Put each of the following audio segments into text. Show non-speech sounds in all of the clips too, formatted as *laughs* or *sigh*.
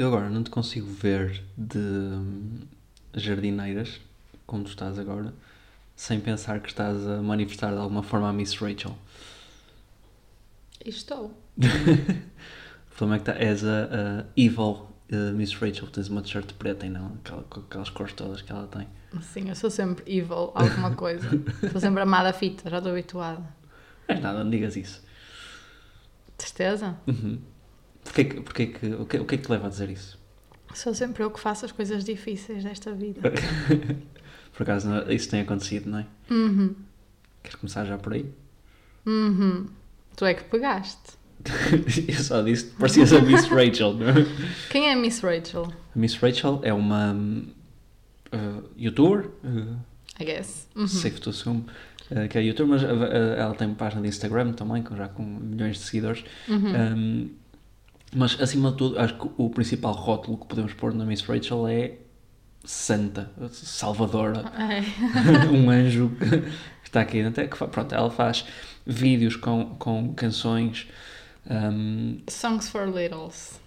Eu agora não te consigo ver de hum, jardineiras, como tu estás agora, sem pensar que estás a manifestar de alguma forma a Miss Rachel. Estou. *laughs* O problema é que tá, és a, a evil uh, Miss Rachel, tens uma t-shirt preta e não aquela, com aquelas cores todas que ela tem. Sim, eu sou sempre evil, alguma coisa. *laughs* sou sempre amada fita, já estou habituada. É nada, não digas isso. Tristeza? Uhum. Porquê, que- porquê que, o, que, o que é que te leva a dizer isso? Sou sempre eu que faço as coisas difíceis desta vida. *laughs* Por acaso isso tem acontecido, não é? Uhum. Queres começar já por aí? Uhum. Tu é que pegaste. *laughs* Eu só disse parecias a Miss *laughs* Rachel, não é? Quem é a Miss Rachel? A Miss Rachel é uma uh, youtuber, uh, I guess. Uhum. safe to assume, uh, que é youtuber, mas uh, uh, ela tem uma página de Instagram também, com, já com milhões de seguidores. Uhum. Um, mas acima de tudo, acho que o principal rótulo que podemos pôr na Miss Rachel é santa, salvadora, Ai. *laughs* um anjo que está aqui. Até que, pronto, ela faz vídeos com, com canções, um, Songs for Littles.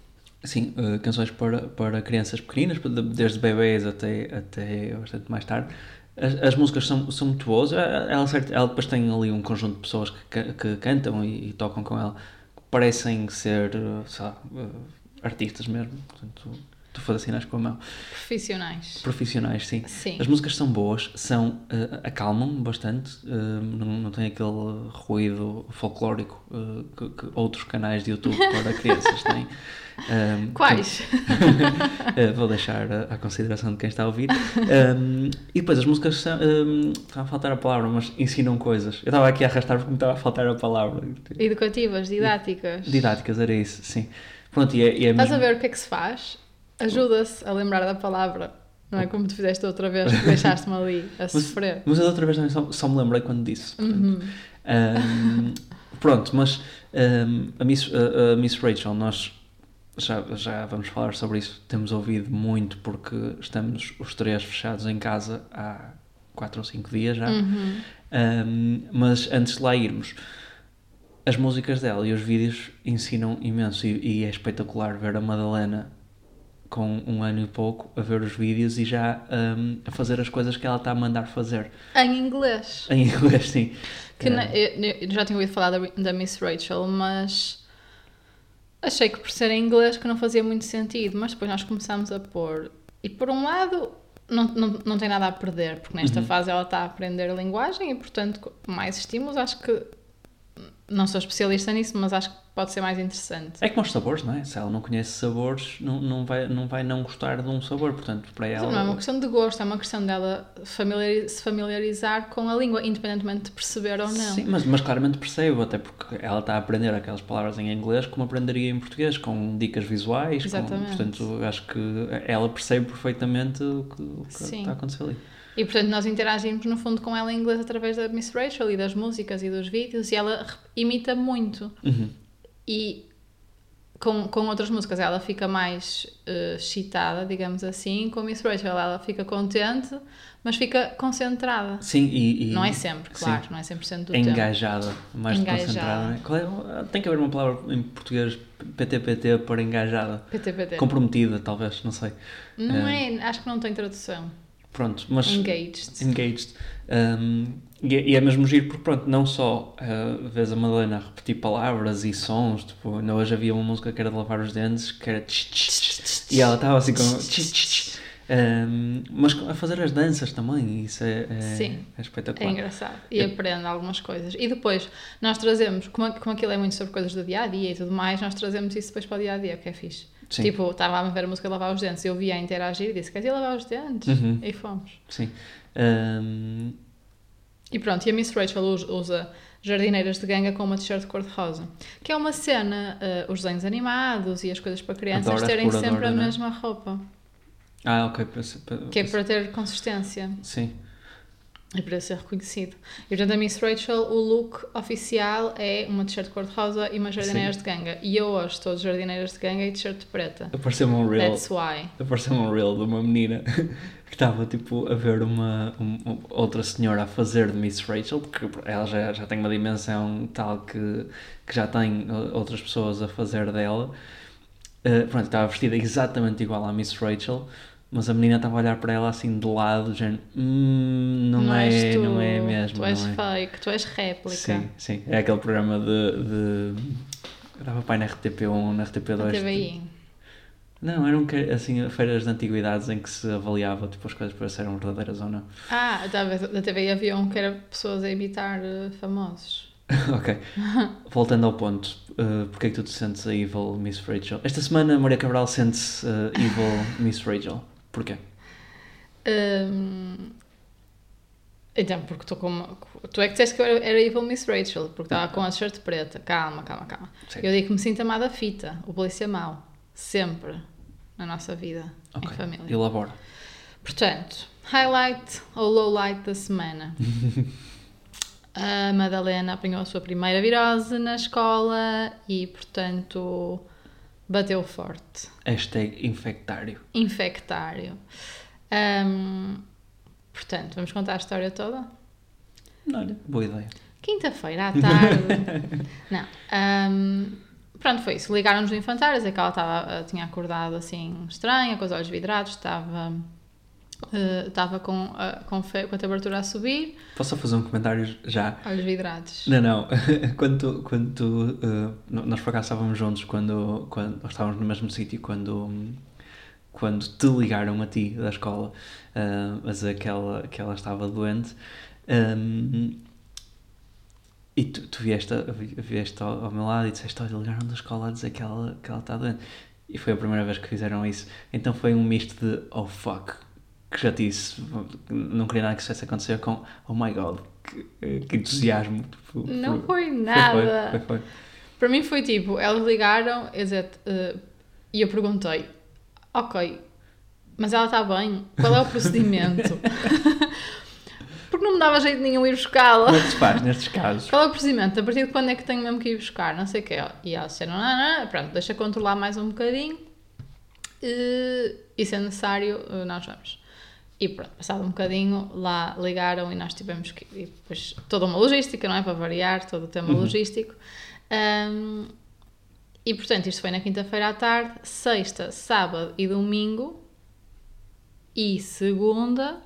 Sim, uh, canções para, para crianças pequeninas, de- desde bebês até, até bastante mais tarde. As, as músicas são, são muito boas. Ela, ela, ela depois tem ali um conjunto de pessoas que, que cantam e, e tocam com ela, parecem ser, lá, uh, artistas mesmo. Portanto, tu fazes sinais com a mão. Profissionais. Profissionais, sim. Sim. As músicas são boas, são, uh, acalmam bastante, uh, não, não tem aquele ruído folclórico uh, que, que outros canais de YouTube para *laughs* crianças têm. Um, Quais? Uh, *laughs* vou deixar à consideração de quem está a ouvir. Um, e depois as músicas são, um, está a faltar a palavra, mas ensinam coisas. Eu estava aqui a arrastar porque me estava a faltar a palavra. Educativas, didáticas. Didáticas, era isso, sim. Pronto, e é, e é Estás a mesmo- ver o que é que se faz? Ajuda-se a lembrar da palavra. Não é como tu fizeste outra vez, deixaste-me ali a sofrer. Mas eu da outra vez também só, só me lembrei quando disse. Uhum. Um, *laughs* pronto, mas um, a, Miss, a, a Miss Rachel, nós já, já vamos falar sobre isso. Temos ouvido muito porque estamos os três fechados em casa há 4 ou 5 dias já. Uhum. Um, mas antes de lá irmos, as músicas dela e os vídeos ensinam imenso e, e é espetacular ver a Madalena com um ano e pouco a ver os vídeos e já um, a fazer as coisas que ela está a mandar fazer. Em inglês. Em inglês, sim. Que Um, na- eu, eu já tinha ouvido falar da, da Miss Rachel, mas achei que por ser em inglês que não fazia muito sentido. Mas depois nós começámos a pôr. E por um lado, não, não, não tem nada a perder, porque nesta Uhum. fase ela está a aprender a linguagem e, portanto, mais estímulos, acho que. Não sou especialista nisso, mas acho que pode ser mais interessante. É como os sabores, não é? Se ela não conhece sabores, não, não, vai, não vai não gostar de um sabor. Portanto, para ela. não é uma questão de gosto, é uma questão dela familiari- se familiarizar com a língua, independentemente de perceber ou não. Sim, mas, mas claramente percebo, até porque ela está a aprender aquelas palavras em inglês como aprenderia em português, com dicas visuais. com- Exatamente. portanto, acho que ela percebe perfeitamente o que, o que está a acontecer ali. E portanto nós interagimos no fundo com ela em inglês através da Miss Rachel e das músicas e dos vídeos e ela imita muito. Uhum. E com, com outras músicas ela fica mais eh, excitada, digamos assim. Com a Miss Rachel ela fica contente, mas fica concentrada. Sim, e, e- Não é sempre, sim. claro, não é 100% do tempo. engajada, mais de Engajada. concentrada. não é? Qual é- Tem que haver uma palavra em português PTPT para engajada. PTPT. Comprometida, talvez, não sei. Não é, acho que não tem tradução. Pronto, mas. Engaged. engaged. Um, e, é- e é mesmo giro porque, pronto, não só uh, vês a Madalena repetir palavras e sons, tipo, ainda hoje havia uma música que era de lavar os dentes, que era tch, tch, tch, e ela estava assim com. Um, mas a fazer as danças também, isso é, é, Sim. é É espetacular. engraçado. E aprende algumas coisas. E depois, nós trazemos, como, como aquilo é muito sobre coisas do dia a dia e tudo mais, nós trazemos isso depois para o dia a dia, o que é fixe. Sim. Tipo, estava a ver a música de lavar os dentes, eu via a interagir e disse: Queres ir lavar os dentes? Uhum. E fomos. Sim. Um, E pronto, e a Miss Rachel us- usa jardineiras de ganga com uma t-shirt cor-de-rosa. Que é uma cena, eh, os desenhos animados e as coisas para crianças Adoro a terem sempre exploradora, a não é? mesma roupa. ah, ok. Que é para ter consistência. Sim. E para ser reconhecido. E portanto, a Miss Rachel, o look oficial é uma t-shirt cor-de-rosa e umas jardineiras de ganga. E eu hoje estou de jardineiras de ganga e t-shirt preta. Apareceu-me um reel. That's why. Apareceu um reel de uma menina *laughs* que estava tipo a ver uma, um- um- outra senhora a fazer de Miss Rachel, porque ela já, já tem uma dimensão tal que, que já tem uh, outras pessoas a fazer dela. Uh, pronto, estava vestida exatamente igual à Miss Rachel, mas a menina estava a olhar para ela assim de lado, dizendo: hum, não, não é, tu, não é mesmo. Tu és é. fake, tu és réplica. Sim, sim. É aquele programa de. de... Dava pai na RTP1, na RTP2. Na TVI. Não, eram assim feiras de antiguidades em que se avaliava tipo, as coisas para serem verdadeiras ou não. Ah, talvez da TVI havia um que era pessoas a imitar eh, famosos. *laughs* ok. Voltando ao ponto, uh, porque é que tu te sentes a Evil Miss Rachel? Esta semana Maria Cabral sente-se uh, Evil Miss Rachel. Porquê? Hum, Então, porque estou com uma... Tu é que disseste que eu era, era Evil Miss Rachel, porque estava com a shirt preta. Calma, calma, calma. Certo. Eu digo que me sinto amada fita. O polícia mau. Sempre. Na nossa vida. Ok. Em família. Elabora. Portanto, highlight ou lowlight da semana. *laughs* a Madalena apanhou a sua primeira virose na escola e, portanto, bateu forte. Hashtag infectário. Infectário. Ahm, portanto, vamos contar a história toda? Olha, boa ideia. Quinta-feira à tarde. *laughs* Não. ahm, pronto, foi isso. Ligaram-nos do infantário, dizer que ela estava, tinha acordado assim estranha, com os olhos vidrados, estava, eh, estava com, a, com, com a temperatura a subir, Posso só fazer um comentário já? olhos vidrados. Não, não. *laughs* quando tu, quando tu, uh, nós por acaso estávamos juntos quando, quando nós estávamos no mesmo sítio quando, quando te ligaram a ti da escola uh, a dizer que ela, que ela estava doente. Um, e tu, tu vieste, vieste ao, ao meu lado e disseste: Olha, ligaram da escola a dizer que ela, que ela está doente. E foi a primeira vez que fizeram isso. Então foi um misto de oh fuck, que já disse, não queria nada que isso fosse acontecer com oh my god, que, que entusiasmo. Tipo, Não por- foi nada. Foi, foi, foi. Para mim foi tipo, elas ligaram dizer, eh, e eu perguntei, ok, mas ela está bem, qual é o procedimento? *laughs* Porque não me dava jeito nenhum ir buscá-la. Como é que se faz nestes casos? Qual é o procedimento? A partir de quando é que tenho mesmo que ir buscar? Não sei o quê. E elas disseram, não, não, pronto, deixa controlar mais um bocadinho e, e se é necessário, eh, nós vamos. E pronto, passado um bocadinho, lá ligaram e nós tivemos que. E depois toda uma logística, não é? Para variar, todo o tema logístico. Ahm, e portanto, isto foi na quinta-feira à tarde, sexta, sábado e domingo. E segunda,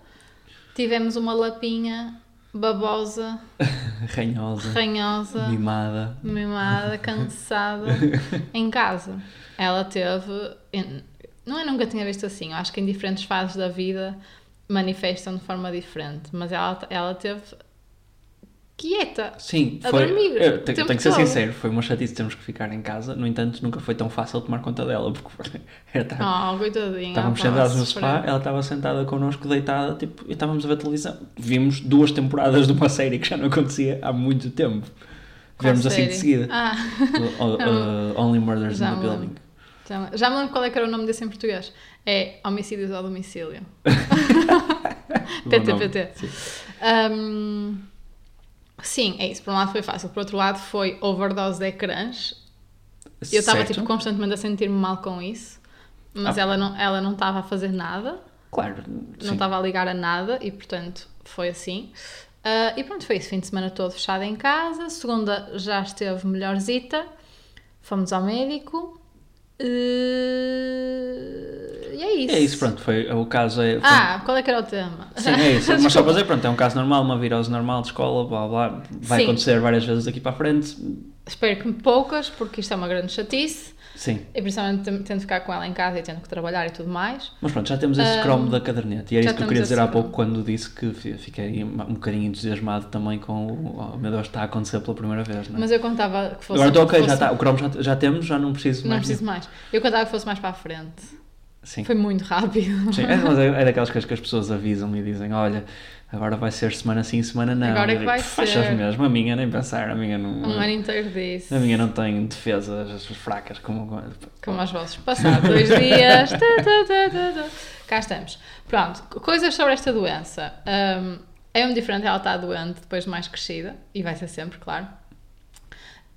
tivemos uma lapinha babosa, *laughs* Ranhosa, ranhosa, mimada. mimada, *laughs* cansada, em casa. Ela teve. Não é nunca tinha visto assim, eu acho que em diferentes fases da vida manifestam de forma diferente, mas ela, ela teve quieta. Sim, A foi. dormir eu tenho, que ser todo. sincero, foi uma chatice termos que ficar em casa. No entanto, nunca foi tão fácil tomar conta dela, porque *laughs* era Oh, coitadinha. Estávamos sentados no sofá, sofrer. ela estava sentada connosco, deitada, tipo, e estávamos a ver televisão. Vimos duas temporadas de uma série que já não acontecia há muito tempo. Qual Vemos assim de seguida. Ah, O- *laughs* o- Only Murders in the Building. Lembro. já, me- lembro qual é que era o nome desse em português. É Homicídios ao Domicílio. *laughs* Bom nome. PT. Sim. Um, sim, é isso. Por um lado foi fácil, por outro lado foi overdose de ecrãs. Eu estava tipo, constantemente a sentir-me mal com isso, mas Ah. ela não ela não estava a fazer nada, Claro, não estava a ligar a nada e portanto foi assim. Ah, e pronto, foi isso. Fim de semana todo fechada em casa. Segunda já esteve melhorzita. Fomos ao médico. Eh, E é isso. É isso, pronto, foi, o caso é... foi- Ah, qual é que era o tema? Sim, é isso. *laughs* Mas só para dizer, pronto, é um caso normal, uma virose normal de escola, blá blá, vai Sim. acontecer várias vezes daqui para a frente. Espero que poucas, porque isto é uma grande chatice. Sim. E principalmente tendo ficar com ela em casa e tendo que trabalhar e tudo mais. Mas pronto, já temos esse Ahm, cromo da caderneta. E era isso que eu queria dizer há pouco quando disse que fi- fiquei um bocadinho entusiasmado também com o. Oh, meu Deus, está a acontecer pela primeira vez, não é? Mas eu contava que fosse. Agora estou ok, fosse- já está. O cromo já, já temos, já não preciso Não mais. preciso mais. Eu contava que fosse mais para a frente. Sim. Foi muito rápido. Sim, é, mas é, é daquelas coisas que as pessoas avisam e dizem: olha, agora vai ser semana sim, semana não. Agora é que vai "Pff, achas ser." mesmo, a minha nem pensar, a minha não. Um ano inteiro disso. A minha não tem defesas fracas como. Como aos vossos. Passado dois dias. tá, tá, tá. Cá estamos. Pronto, coisas sobre esta doença. Hum, é um diferente ela está doente depois de mais crescida, e vai ser sempre, claro.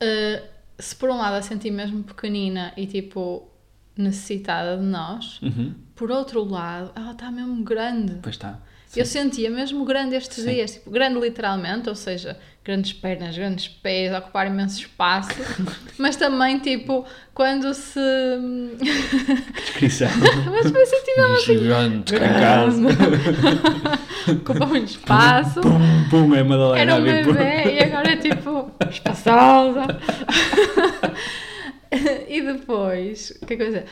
Uh, se por um lado a senti mesmo pequenina e tipo necessitada de nós. Uhum. Por outro lado, ela está mesmo grande. Pois está. Eu sentia mesmo grande estes Sim. dias, tipo, grande literalmente, ou seja, grandes pernas, grandes pés, ocupar imenso espaço, *laughs* mas também, tipo, quando se. Descrição. *laughs* mas foi assim, tipo, assim, Gigante casa. ocupa muito espaço. Pum, pum, é Madalena Era um bebê e agora é tipo espaçosa. *laughs* *laughs* e depois, o que é que eu ia dizer?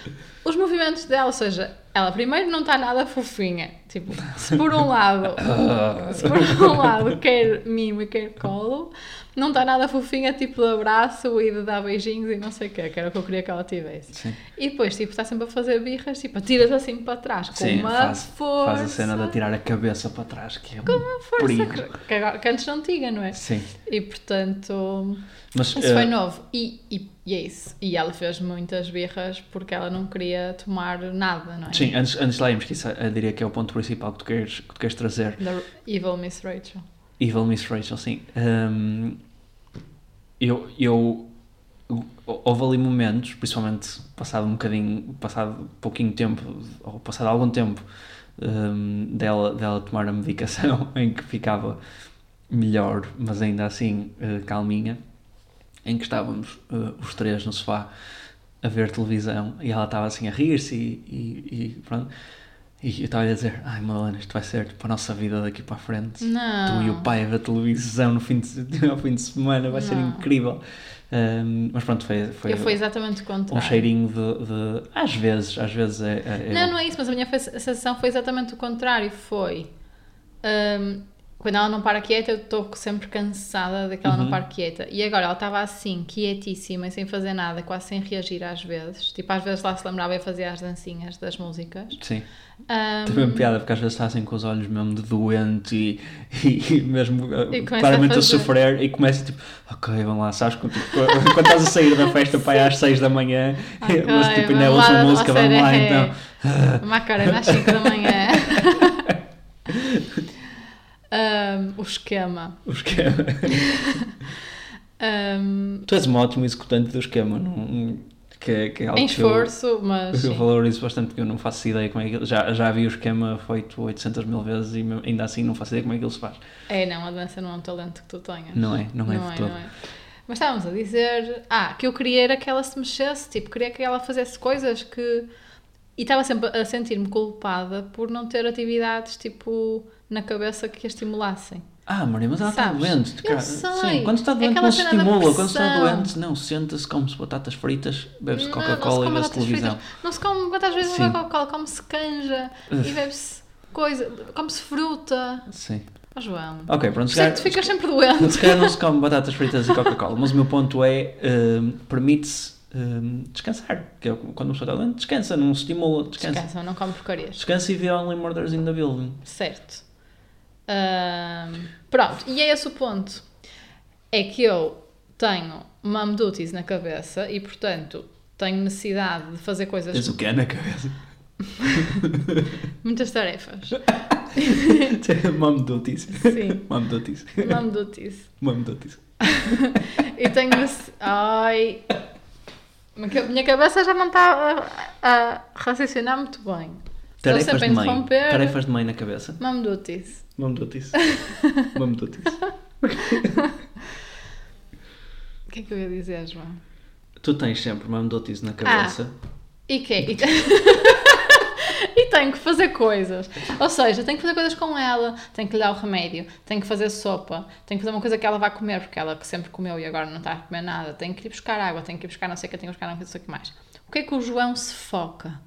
Os movimentos dela, ou seja, ela primeiro não está nada fofinha. Tipo, se por um lado, *laughs* se por um lado quer mimo e quer colo, não está nada fofinha, tipo de abraço e de dar beijinhos e não sei o quê, que era o que eu queria que ela tivesse. Sim. E depois, tipo, está sempre a fazer birras, tipo, atiras assim para trás, com Sim, uma faz, força. faz a cena de atirar a cabeça para trás, que é um Força perigo. que, que antes não tinha, não é? Sim. E portanto, Mas, isso eh, foi novo. E, e, e é isso. E ela fez muitas birras porque ela não queria tomar nada, não é? Sim, antes, antes de lá irmos, que isso eu diria que é o ponto principal que tu queres, que tu queres trazer. Da Evil Miss Rachel. Evil Miss Rachel, sim. Hum, eu, eu. Houve ali momentos, principalmente passado um bocadinho, passado pouquinho tempo, ou passado algum tempo, hum, dela, dela tomar a medicação, *laughs* em que ficava melhor, mas ainda assim eh, calminha, em que estávamos eh, os três no sofá a ver televisão e ela estava assim a rir-se e, e, e pronto. E eu estava a dizer, ai Madalena, isto vai ser para a nossa vida daqui para a frente. Não. Tu e o pai a ver televisão no fim de, *laughs* no fim de semana, vai ser Não. incrível. Um, mas pronto, foi, foi, eu foi exatamente o um contrário. cheirinho de, de- Às vezes, às vezes é. é- Não, não é isso, mas a minha sensação foi exatamente o contrário. Foi. hum, quando ela não para quieta, eu estou sempre cansada de que ela Uhum. não para quieta. E agora ela estava assim, quietíssima sem fazer nada, quase sem reagir às vezes. Tipo, às vezes lá se lembrava e fazia as dancinhas das músicas. Sim. Tem mesmo piada porque às vezes está assim com os olhos mesmo de doente e, e, *laughs* e mesmo uh, E claramente a a, sofrer e começa tipo, ok, vamos lá, sabes? Quando, tipo, *laughs* quando estás a sair da festa pai às 6 da manhã, Ok, mas tipo, ainda ouço lá, uma música, a vamos lá série é- então. Macarena às 5 da manhã. Hum, o esquema. O esquema. *laughs* Hum, Tu és um ótimo executante do esquema, não, que, é- que é algo em que eu- esforço, mas. Eu sim. valorizo bastante porque eu não faço ideia como é que ele- já, já vi o esquema feito 800 mil vezes e ainda assim não faço ideia como é que ele se faz. É, não, a dança não é um talento que tu tenhas. Não é, não é de todo. não é. Mas estávamos a dizer, ah, que eu queria era que ela se mexesse, tipo, queria que ela fizesse coisas que. E estava sempre a sentir-me culpada por não ter atividades, tipo, na cabeça que a estimulassem. Ah, Maria, mas ela está doente. Eu cara. sei. Sim, quando está É doente aquela não se estimula. Quando está doente, não, senta-se, come-se batatas fritas, bebe-se Coca-Cola e vê-se batatas televisão. fritas. Não se come Sim. não bebe Coca-Cola, come-se canja e bebe-se coisa, come-se fruta. Sim. Oh, João. Ok, pronto. Se que calhar, tu ficas sempre doente. se calhar não se come batatas fritas e Coca-Cola, mas o meu ponto é, hum, permite-se hum, descansar. Que é quando uma pessoa está doente, descansa, não se estimula, descansa. Descansa, não come porcarias. Descansa e vê Only Murders in the Building. Certo. Pronto, e é esse o ponto. É que eu tenho mom duties na cabeça e, portanto, tenho necessidade de fazer coisas, Tens o que é na cabeça? *laughs* muitas tarefas. *laughs* Mom duties. Sim, Mom duties. mom duties. Mom duties. *laughs* E tenho necessidade. Ai. Minha cabeça já não está a, a raciocinar muito bem. Estou Tarefas de mãe. interromper. Tarefas de mãe na cabeça. Mom duties. Mom duties. Mom duties. O que é que eu ia dizer, João? Tu tens sempre mom duties na cabeça. E que e, *laughs* e tenho que fazer coisas. Ou seja, tenho que fazer coisas com ela, tenho que lhe dar o remédio, tenho que fazer sopa, tenho que fazer uma coisa que ela vai comer, porque ela que sempre comeu e agora não está a comer nada, tenho que ir buscar água, tenho que ir buscar não sei o que, tenho que buscar não sei o que mais. O que é que o João se foca?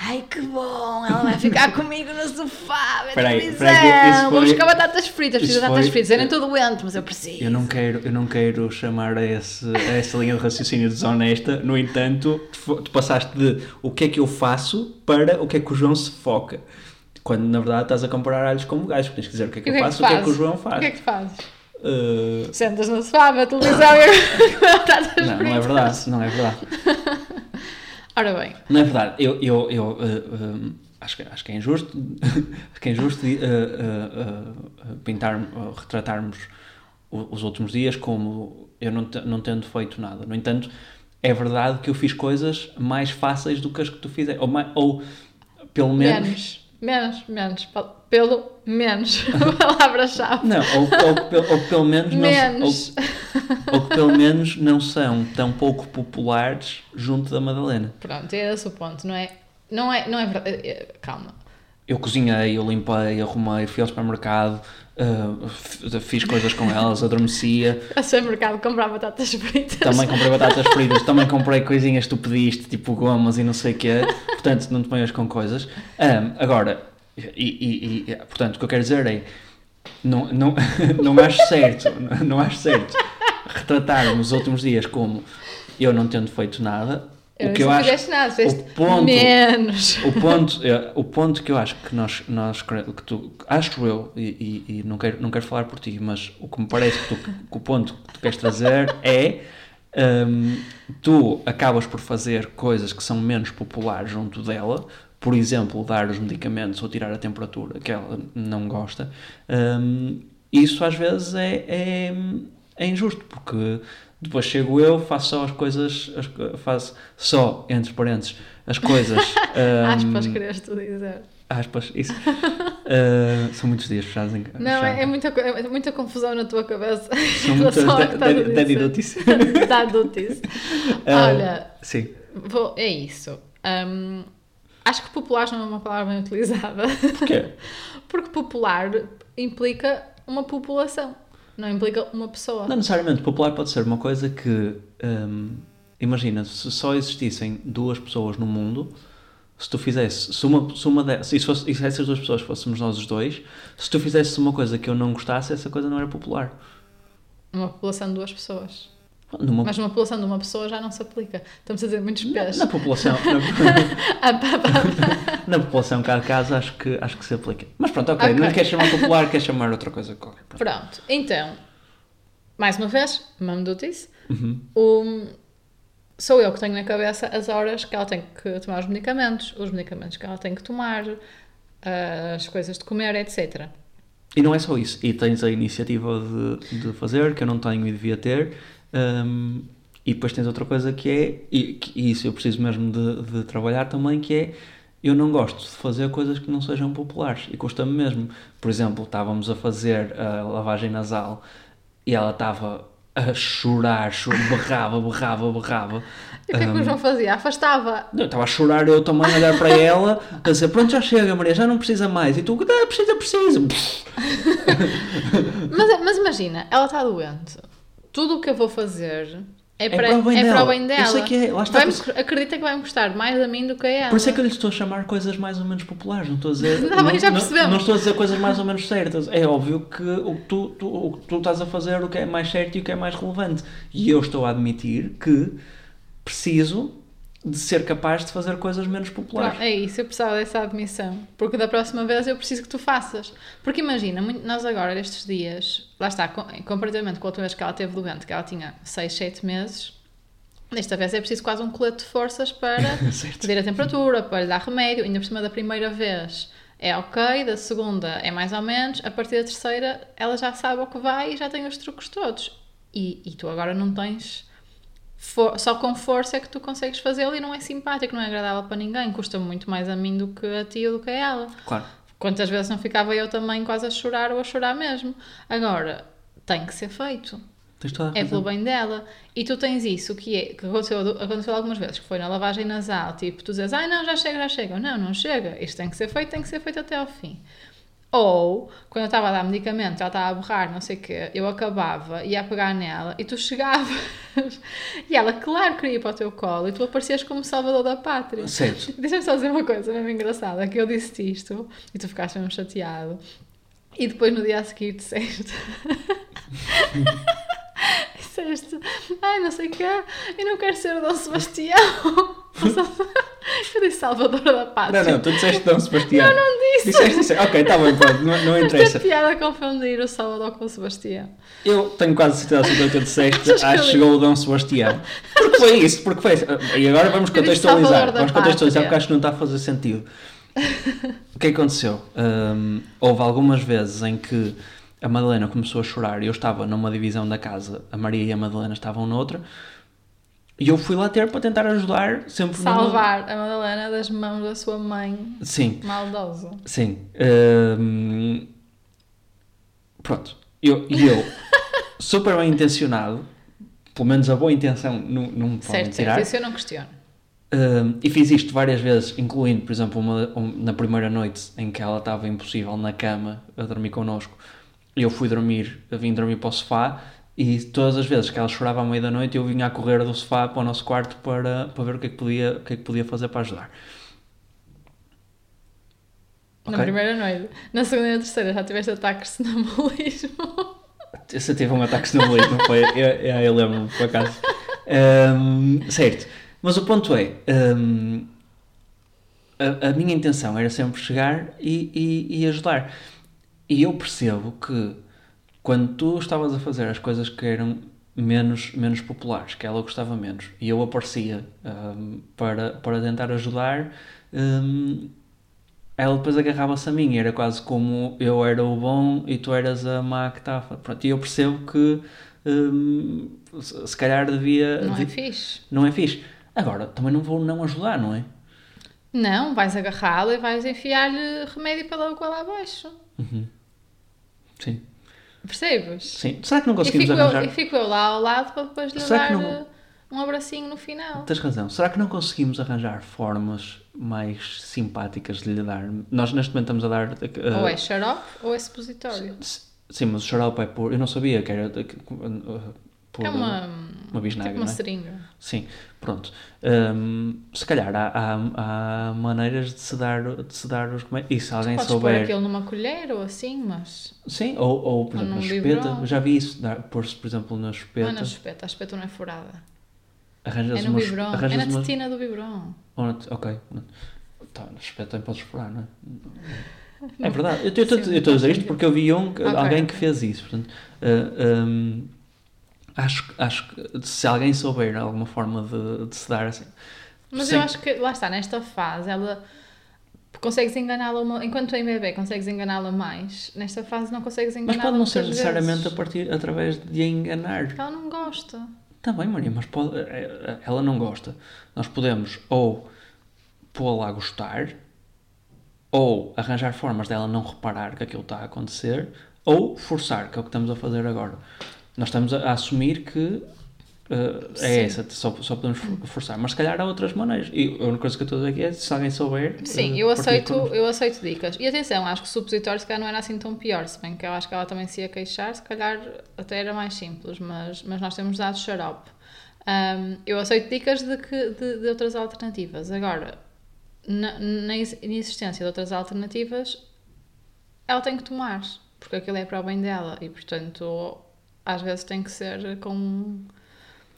Ai que bom, ela vai ficar comigo no sofá, aí, televisão, vou foi- buscar batatas fritas, preciso de batatas foi- fritas, eu nem estou doente, mas eu preciso. Eu não quero, eu não quero chamar a, esse, a essa linha de raciocínio desonesta, no entanto, tu, passaste de o que é que eu faço para o que é que o João se foca. Quando na verdade estás a comparar alhos com gajos, tens que dizer o que é que eu faço e o que é que o João O faz. que é que fazes? Uh, Sentas no sofá, a televisão e *laughs* comer batatas fritas. não, não é verdade, não é verdade. Ora bem, Não é verdade. Eu, eu, eu uh, acho, que, acho que é injusto, *laughs* acho que é injusto uh, pintar, retratarmos os últimos dias como eu não, não tendo feito nada. No entanto, é verdade que eu fiz coisas mais fáceis do que as que tu fizeste. Ou, ou pelo menos. Menos. Menos, menos. Pelo menos. *laughs* Palavra-chave. Não, ou, ou, ou pelo menos não Menos. ou, ou que pelo menos não são tão pouco populares junto da Madalena. Pronto, é esse o ponto, não é? Não é, não é verdade. é- é- Calma. Eu cozinhei, eu limpei, arrumei, fui ao supermercado, f- fiz coisas com elas, adormecia. A ser mercado comprar batatas fritas. Também comprei batatas fritas, também comprei coisinhas que tu pediste, tipo gomas e não sei o quê. Portanto, não te ponhas com coisas. Ahm, agora, e, e- e, portanto, o que eu quero dizer é, não, não, *laughs* não acho certo, não acho certo retratar nos últimos dias como eu não tendo feito nada. Eu o que eu acho, nada, fizeste ponto- menos. o ponto, é, o ponto que eu acho que nós, nós que tu, acho eu, e, e- e não, quero, não quero falar por ti, mas o que me parece que, tu, que o ponto que tu queres trazer é hum, tu acabas por fazer coisas que são menos populares junto dela, por exemplo, dar os medicamentos ou tirar a temperatura que ela não gosta. Hum, isso às vezes é, é, é injusto, porque depois chego eu, faço só as coisas, as faço só, entre parênteses, as coisas. *laughs* Aspas, hum, querias tu dizer. aspas, isso. Uh, são muitos dias fechados em casa. Não, é, é muita, é muita confusão na tua cabeça São *laughs* muitas. Dá notícia. Ah, Olha, Sim. vou- é isso. Hum, acho que popular não é uma palavra bem utilizada. Porquê? *laughs* Porque popular implica uma população, não implica uma pessoa. Não necessariamente. Popular pode ser uma coisa que. hum, imagina, se só existissem duas pessoas no mundo, se tu fizesse. Se uma, se uma de, se, fosse, e se essas duas pessoas fôssemos nós os dois, se tu fizesse uma coisa que eu não gostasse, essa coisa não era popular. Uma população de duas pessoas. Numa, Mas uma população de uma pessoa já não se aplica. Estamos a dizer muitos na, pés. na população. *laughs* Na, Ah, pá, pá. *laughs* na população, cada caso, acho que, acho que se aplica. Mas pronto, ok. Ok. Não quer chamar popular, quer chamar outra coisa qualquer. Pronto. Pronto, então, mais uma vez, Mamo Duties, Uhum. sou eu que tenho na cabeça as horas que ela tem que tomar os medicamentos, os medicamentos que ela tem que tomar, as coisas de comer, etc. E não é só isso. E tens a iniciativa de, de fazer, que eu não tenho e devia ter. Hum, e depois tens outra coisa que é, e, que- isso eu preciso mesmo de, de trabalhar também, que é eu não gosto de fazer coisas que não sejam populares. E custa-me mesmo. Por exemplo, estávamos a fazer a lavagem nasal e ela estava a chorar, chor- berrava, berrava, berrava. E o que é que o João fazia? Afastava. Eu estava a chorar, eu também a olhar para ela, a dizer: Pronto, já chega, Maria, já não precisa mais. E tu, ah, precisa, precisa. *laughs* Mas, mas imagina, ela está doente. Tudo o que eu vou fazer é para, para o bem é dela. bem Eu dela. sei que é, lá está, Vai-me- por acredita que vai-me gostar mais a mim do que a ela. Por isso é que eu lhe estou a chamar coisas mais ou menos populares, não estou a dizer. Bem, *laughs* não, já não- percebemos. Não, estou a dizer coisas mais ou menos certas. É óbvio que o que, tu, tu- o que tu estás a fazer o que é mais certo e o que é mais relevante. E eu estou a admitir que preciso de ser capaz de fazer coisas menos populares. Pronto, é isso, eu precisava dessa admissão. Porque da próxima vez eu preciso que tu faças. Porque imagina, nós agora, estes dias, lá está, com- comparativamente com a última vez que ela teve doente, que ela tinha 6, 7 meses, desta vez é preciso quase um colete de forças para *laughs* pedir a temperatura, para lhe dar remédio. Ainda por cima da primeira vez é ok, da segunda é mais ou menos, a partir da terceira ela já sabe o que vai e já tem os truques todos. E, e tu agora não tens. For- só com força é que tu consegues fazê-lo e não é simpático, não é agradável para ninguém. Custa muito mais a mim do que a ti ou do que a ela. Claro. Quantas vezes não ficava eu também quase a chorar ou a chorar mesmo? Agora, tem que ser feito. É pelo bem dela. E tu tens isso que, é, que aconteceu, aconteceu algumas vezes, que foi na lavagem nasal, tipo, tu dizes, ai não, já chega, já chega. Não, não chega. Isto tem que ser feito, tem que ser feito até ao fim. Ou, quando eu estava a dar medicamento, ela estava a borrar, não sei o quê, eu acabava, ia a pegar nela e tu chegavas. *laughs* e ela, claro, queria ir para o teu colo e tu aparecias como salvador da pátria. Certo. *laughs* Deixa-me só dizer uma coisa mesmo engraçada, que eu disse isto e tu ficaste mesmo chateado. E depois no dia a seguir disseste. *laughs* disseste, ai não sei o quê, eu não quero ser o Dom Sebastião. *laughs* eu disse Salvador da Pátria. Não, não, tu disseste Dom Sebastião. Não, não disse. Disseste, disseste. Ok, está bem, pronto, não, não Mas interessa. tem piada confundir o Salvador com o Sebastião. Eu tenho quase certeza que tu disseste, acho que eu chegou o Dom Sebastião. Porque foi isso, porque foi. E agora vamos Eu contextualizar. Vamos contextualizar porque acho que não está a fazer sentido. O que é que aconteceu? Hum, houve algumas vezes em que a Madalena começou a chorar e eu estava numa divisão da casa, a Maria e a Madalena estavam noutra. E eu fui lá ter para tentar ajudar sempre Salvar a Madalena das mãos da sua mãe Sim, maldosa. sim. Hum, Pronto. Eu, e eu, *laughs* super bem intencionado, pelo menos a boa intenção não, não me podem Certo, tirar. certo. Isso eu não questiono. Um, e fiz isto várias vezes, incluindo, por exemplo, uma, um- na primeira noite em que ela estava impossível na cama a dormir connosco. Eu fui dormir, eu vim dormir para o sofá e todas as vezes que ela chorava à meia da noite eu vinha a correr do sofá para o nosso quarto para, para ver o que, é que podia, o que é que podia fazer para ajudar. Na Ok? primeira noite. Na segunda e na terceira já tiveste ataques de sonambulismo. Esse teve um ataque de sonambulismo, foi? Eu, eu, eu lembro-me, por acaso. Um, certo. Mas o ponto é, um, a, a minha intenção era sempre chegar e, e, e ajudar. E eu percebo que quando tu estavas a fazer as coisas que eram menos, menos populares, que ela gostava menos, e eu aparecia um, para, para tentar ajudar, um, ela depois agarrava-se a mim, era quase como eu era o bom e tu eras a má que estava. Pronto, e eu percebo que hum, se calhar devia. Não é de- fixe. não é fixe. Agora, também não vou não ajudar, não é? Não, vais agarrá-la e vais enfiar-lhe remédio pela goela abaixo. Sim. Percebes? Sim. Será que não E conseguimos fico, eu, arranjar? e fico eu lá ao lado para depois lhe Será dar não- eh, um abracinho no final. Tens razão. Será que não conseguimos arranjar formas mais simpáticas de lhe dar? Nós neste momento estamos a dar. uh, Ou é xarope ou é supositório. Sim, mas o xarope é por. Eu não sabia que era. que- uh, por, É uma, uma bisnaga, tipo uma é? seringa. Sim, pronto. Hum, se calhar há, há, há maneiras de se dar, de se dar os remédios. E se alguém Podes pôr souber. aquilo numa colher ou assim, mas Sim, ou, ou por Ou exemplo, na biberon. Já vi isso. Pôr-se, por exemplo, na não é chupeta. na chupeta. A chupeta não é furada. Arranjas É no umas. biberon. É na umas tetina do biberon. ou na- ok. Tá, na chupeta também podes furar, não é? *laughs* É verdade. Eu estou a dizer isto porque eu vi um, que- Ok, alguém que fez isso. Portanto, uh, um, acho, acho que se alguém souber alguma forma de, de se dar assim. Mas Sim. eu acho que, lá está, nesta fase, ela consegues enganá-la, enquanto em bebê consegues enganá-la mais, nesta fase não consegues Mas enganá-la pode não ser necessariamente a vezes. partir através de a enganar. Porque ela não gosta. Está bem, Maria, mas pode, eh, ela não gosta. Nós podemos ou pô-la a gostar, ou arranjar formas dela não reparar que aquilo está a acontecer, ou forçar, que é o que estamos a fazer agora. Nós estamos a, a assumir que eh, é essa, só, só podemos for- forçar. Mas se calhar há outras maneiras. E a única coisa que eu estou a dizer aqui é se alguém souber. Sim, eh, eu aceito, eu aceito dicas. E atenção, acho que o supositório se calhar não era assim tão pior, se bem que eu acho que ela também se ia queixar, se calhar até era mais simples, mas, mas nós temos dado xarope. Ahm, eu aceito dicas de, que, de, de outras alternativas. Agora, na, na ex- inexistência de outras alternativas, ela tem que tomar, porque aquilo é para o bem dela e, portanto, às vezes tem que ser com.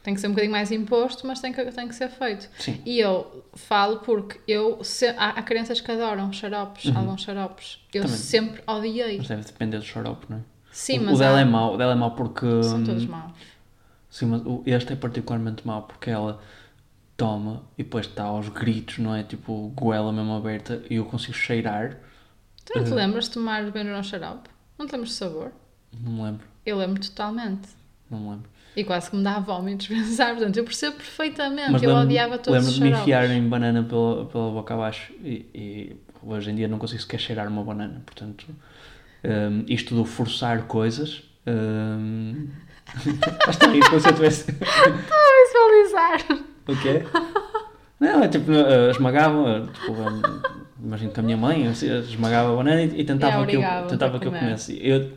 Tem que ser um bocadinho mais imposto, mas tem que, tem que ser feito. Sim. E eu falo porque eu se, há, há crianças que adoram xaropes, alguns xaropes. Eu Também. sempre odiei. Mas deve depender do xarope, não é? Sim, o, mas o dela há- é mau, o dela é mau porque. são todos hum, maus. Sim, mas este é particularmente mau porque ela toma e depois está aos gritos, não é? Tipo, goela mesmo aberta e eu consigo cheirar. Tu não te Eh. lembras de tomar Benuron xarope? Não te lembras de sabor? Não me lembro, Eu lembro totalmente. não me lembro. E quase que me dá vómitos *laughs* pensar. Portanto, eu percebo perfeitamente. Mas eu lembro- odiava todos os Lembro de me xaropes. enfiarem banana pela, pela boca abaixo e, e hoje em dia não consigo sequer cheirar uma banana. Portanto, hum, isto do forçar coisas. Hum... *laughs* Basta rir, como se eu tivesse. Visualizar. O quê? Não, é tipo, eh, esmagava, tipo, eh, imagino que a minha mãe assim, esmagava a banana e, e tentava, E que eu, tentava a que eu comesse. Eu,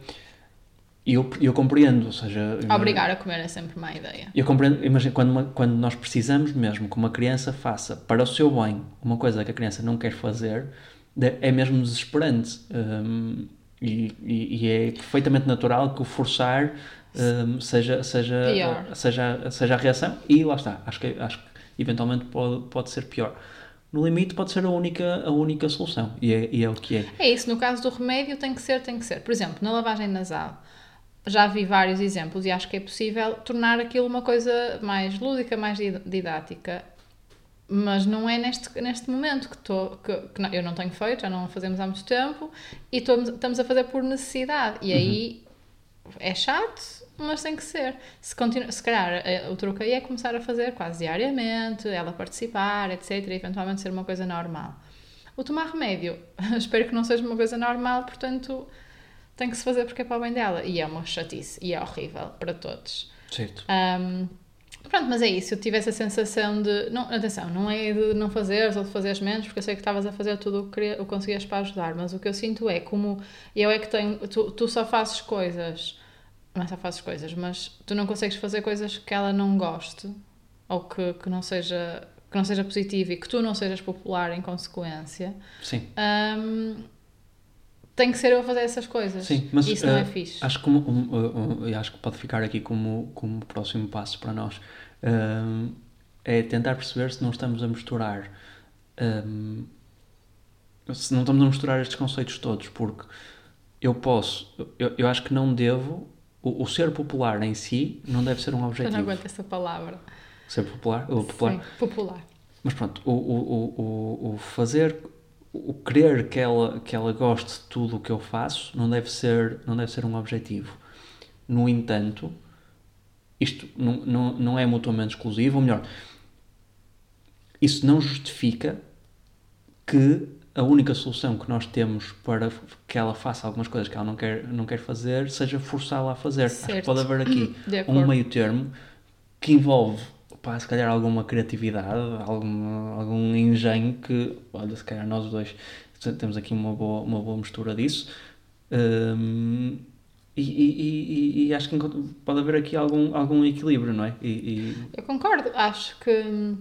eu, eu compreendo, ou seja... Obrigar a comer é sempre má ideia. Eu compreendo, imagina, quando, uma- quando nós precisamos mesmo que uma criança faça para o seu bem uma coisa que a criança não quer fazer, é mesmo desesperante. Hum, e, e- e é perfeitamente natural que o forçar hum, seja, seja, Pior. seja, seja a reação. E lá está, acho que, acho que eventualmente pode, pode ser pior. No limite pode ser a única, a única solução. E é, e é o que é. É isso, no caso do remédio tem que ser, tem que ser. Por exemplo, na lavagem nasal, já vi vários exemplos e acho que é possível tornar aquilo uma coisa mais lúdica, mais did- didática. Mas não é neste, neste momento que, tô, que, que não- eu não tenho feito, já não fazemos há muito tempo, e tô- estamos a fazer por necessidade. E aí é chato, mas tem que ser. Se, continu... se calhar eh, o truque aí é começar a fazer quase diariamente, ela participar, etc. E eventualmente ser uma coisa normal. O tomar remédio, *laughs* espero que não seja uma coisa normal, portanto tem que se fazer porque é para o bem dela. E é uma chatice, e é horrível para todos. Certo. Um, pronto, mas é isso. Eu tive essa sensação de. Não, atenção, não é de não fazeres ou de fazeres menos, porque eu sei que estavas a fazer tudo o que, queria, o que conseguias para ajudar, mas o que eu sinto é como eu é que tenho. Tu, tu só fazes coisas. Não é só fazes coisas, mas tu não consegues fazer coisas que ela não goste ou que, que não seja que não seja positivo e que tu não sejas popular em consequência. Sim. Um, tem que ser eu a fazer essas coisas. Sim, mas Isso não é uh, fixe. Acho que, um, um, um, acho que pode ficar aqui como, como próximo passo para nós. É tentar perceber se não estamos a misturar. Se não estamos a misturar estes conceitos todos, porque eu posso, eu, eu acho que não devo. O, o ser popular em si não deve ser um Eu objetivo. não aguento essa palavra. Ser popular? Popular. Sim, popular. Mas pronto, o, o, o- o fazer, o querer que ela, que ela goste de tudo o que eu faço não deve ser, não deve ser um objetivo. No entanto, isto não, não, não é mutuamente exclusivo, ou melhor, isso não justifica que a única solução que nós temos para que ela faça algumas coisas que ela não quer, não quer fazer seja forçá-la a fazer. Acho que Certo. pode haver aqui *coughs* um meio termo que envolve, pá, se calhar alguma criatividade, algum, algum engenho que, olha, se calhar nós dois temos aqui uma boa, uma boa mistura disso. Hum, e, e- e- e acho que pode haver aqui algum, algum equilíbrio, não é? Eu concordo. Acho que hum,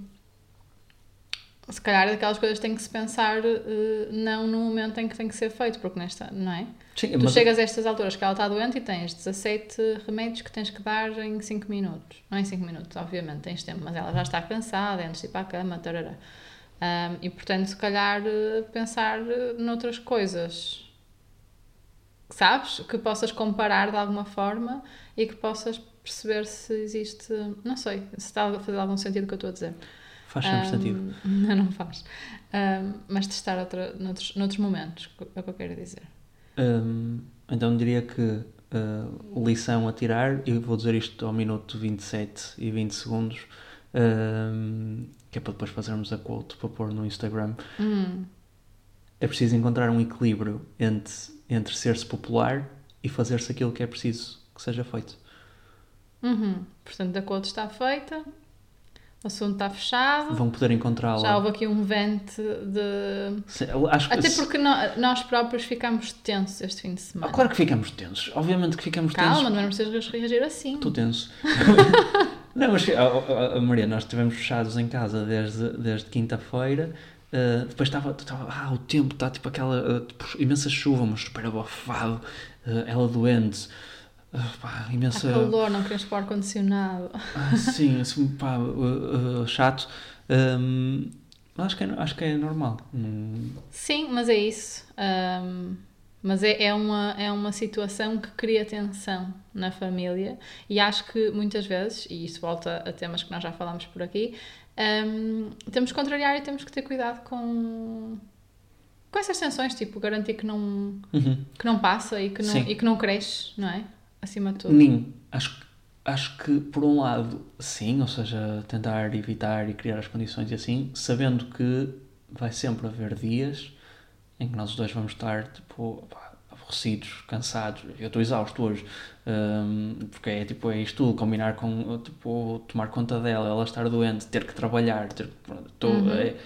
se calhar daquelas coisas tem que se pensar eh, não no momento em que tem que ser feito, porque nesta, não é? sim, Tu chegas a estas alturas que ela está doente e tens 17 remédios que tens que dar em 5 minutos. Não em 5 minutos, obviamente, tens tempo, mas ela já está cansada, é antes de ir para a cama, tarará. Hum, e portanto, se calhar eh, pensar eh, noutras coisas, sabes? Que possas comparar de alguma forma e que possas perceber se existe. Não sei, se está a fazer algum sentido o que eu estou a dizer. Faz sempre Ahm, sentido. *laughs* Não, não faz. Ahm, mas testar outra, noutros, noutros momentos, é o que eu quero dizer. Hum, então diria que uh, lição a tirar, eu vou dizer isto ao minuto 27 e 20 segundos, que é para depois fazermos a quote para pôr no Instagram. Hum, É preciso encontrar um equilíbrio entre, entre ser-se popular e fazer-se aquilo que é preciso que seja feito. uhum. Portanto, a quote está feita, o assunto está fechado. Vão poder encontrá-la. Já houve aqui um vento de. Se- Acho Até porque nó- nós próprios ficámos tensos este fim de Ah, semana. claro que ficamos tensos. Obviamente que ficamos Calma, tensos. não precisas reagir assim. Estou tenso. *laughs* não, mas ah, ah, ah, Maria, nós estivemos fechados em casa desde, desde quinta-feira. ah, depois estava. Ah, o tempo está tipo aquela. ah, tipo, imensa chuva, mas super abafado. ah, ela doente. Ah, pá, imensa. Há calor, não queremos pôr ar-condicionado. Ah, sim, assim, pá, ah, ah, chato. Ahm, mas acho que, é, acho que é normal. Hum, Sim, mas é isso. Ahm, mas é, é, uma, é uma situação que cria tensão na família e acho que muitas vezes, e isso volta a temas que nós já falámos por aqui, ahm, temos que contrariar e temos que ter cuidado com, com essas tensões, tipo, garantir que não, uhum. que não passa e que não, Sim. e que não cresce, não é? Acima de tudo. Nim, acho, acho que por um lado, sim, ou seja, tentar evitar e criar as condições e assim, sabendo que vai sempre haver dias em que nós os dois vamos estar tipo pá, aborrecidos, cansados. Eu estou exausto hoje, hum, porque é tipo é isto tudo, combinar com tipo, tomar conta dela, ela estar doente, ter que trabalhar, ter que- pronto, tô- Uhum. é,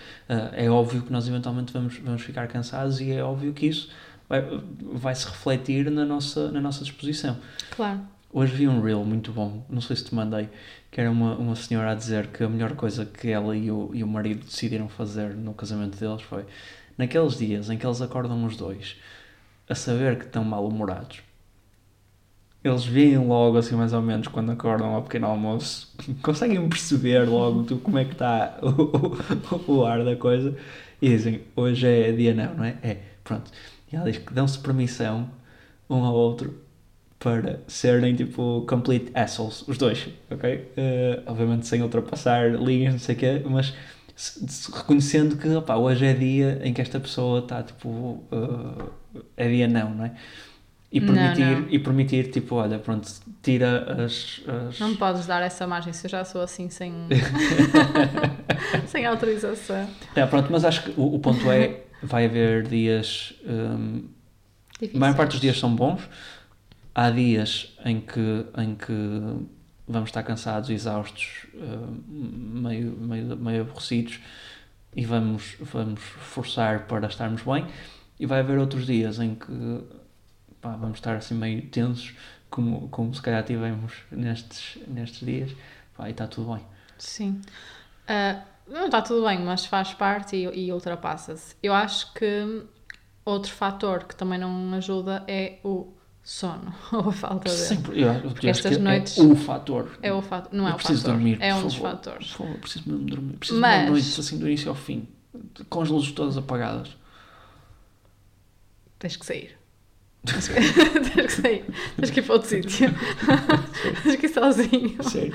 é óbvio que nós eventualmente vamos, vamos ficar cansados e é óbvio que isso vai, vai se refletir na nossa, na nossa disposição. Claro. Hoje vi um reel muito bom, não sei se te mandei, que era uma, uma senhora a dizer que a melhor coisa que ela e o, e o marido decidiram fazer no casamento deles foi naqueles dias em que eles acordam os dois a saber que estão mal-humorados. Eles veem logo, assim, mais ou menos, quando acordam ao pequeno almoço, *laughs* conseguem perceber logo tipo, como é que está *laughs* o, o, o ar da coisa e dizem: Hoje é dia não, não é? É, pronto. E ela diz que dão-se permissão um ao outro para serem tipo complete assholes, os dois, ok? Eh, obviamente sem ultrapassar linhas, não sei o quê, mas reconhecendo que opá, hoje é dia em que esta pessoa está tipo. eh, é dia não, não é? E Não, permitir, não. e permitir tipo, olha, pronto, tira as. as... Não podes dar essa margem se eu já sou assim sem, *laughs* *laughs* sem autorização. É, pronto, mas acho que o, o ponto é: vai haver dias. hum, a maior parte dos dias são bons. Há dias em que, em que vamos estar cansados, exaustos, hum, meio, meio, meio aborrecidos e vamos, vamos forçar para estarmos bem. E vai haver outros dias em que pá, vamos estar assim meio tensos, como, como se calhar tivemos nestes, nestes dias. Pá, e está tudo bem. Sim. Ah, não está tudo bem, mas faz parte e, e ultrapassa-se. Eu acho que outro fator que também não ajuda é o sono *laughs* ou a falta dele. Sempre, eu, acho estas que noites- é o fator. É o fator, não é eu o preciso fator, dormir, é um dos fatores. Por favor, preciso mesmo dormir. Preciso Mas- de uma noite assim do início ao fim, com as luzes todas apagadas. Tens que sair. Tens que, *laughs* tens que sair. Tens que ir para outro sítio. *laughs* Tens que ir sozinho. Sério.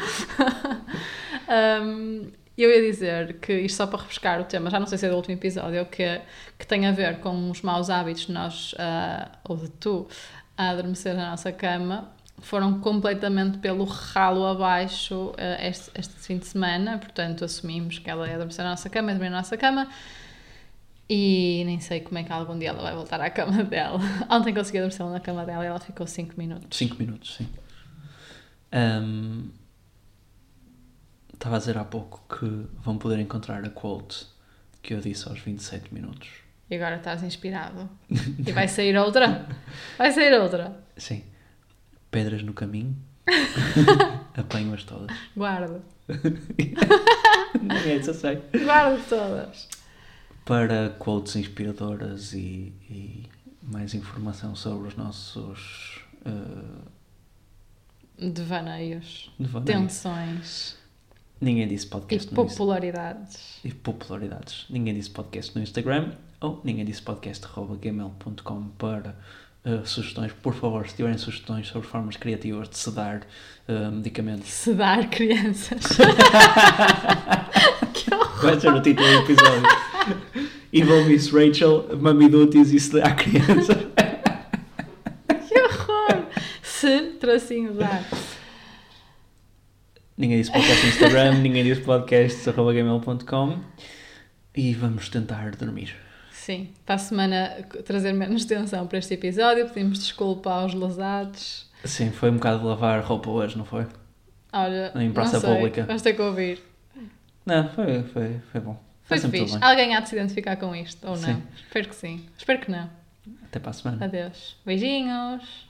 Um, eu ia dizer que isto só para refrescar o tema, já não sei se é do último episódio, que, que tem a ver com os maus hábitos de nós, ah, ou de tu, a adormecer na nossa cama, foram completamente pelo ralo abaixo ah, este, este fim de semana, portanto assumimos que ela ia adormecer na nossa cama, dormir na nossa cama, e nem sei como é que algum dia ela vai voltar à cama *laughs* dela. Ontem consegui adormecer na cama dela e ela ficou 5 minutos. 5 minutos, sim. Ahm, Estava a dizer há pouco que vão poder encontrar a quote que eu disse aos 27 minutos. E agora estás inspirado. *laughs* E vai sair outra? Vai sair outra. Sim. Pedras no caminho. *laughs* Apanho-as todas. Guardo. *laughs* Não é isso, sei. Guardo todas. Para quotes inspiradoras e, e mais informação sobre os nossos uh, Devaneios. devaneios. Tensões. Ninguém disse E podcast no Instagram. popularidades. E popularidades. Ninguém disse podcast no Instagram ou ninguém disse podcast.gmail.com para uh, sugestões. Por favor, se tiverem sugestões sobre formas criativas de sedar uh, medicamentos, Sedar crianças. *laughs* que horror. vai ser o título do episódio. Evil Miss Rachel, Mamidutis e sedar criança. Que horror. Se tracinho dar. Ninguém disse podcast no Instagram, *laughs* ninguém disse podcast.gmail.com e vamos tentar dormir. Sim. Para a semana trazer menos tensão para este episódio. Pedimos desculpa aos lesados. Sim, foi um bocado lavar roupa hoje, não foi? Olha, Em praça não sei, pública. Vais ter que ouvir. Não, foi, foi, foi bom. Foi sempre fixe. Alguém há de se identificar com isto, ou não? Sim. Espero que sim. Espero que não. Até para a semana. Adeus. Beijinhos.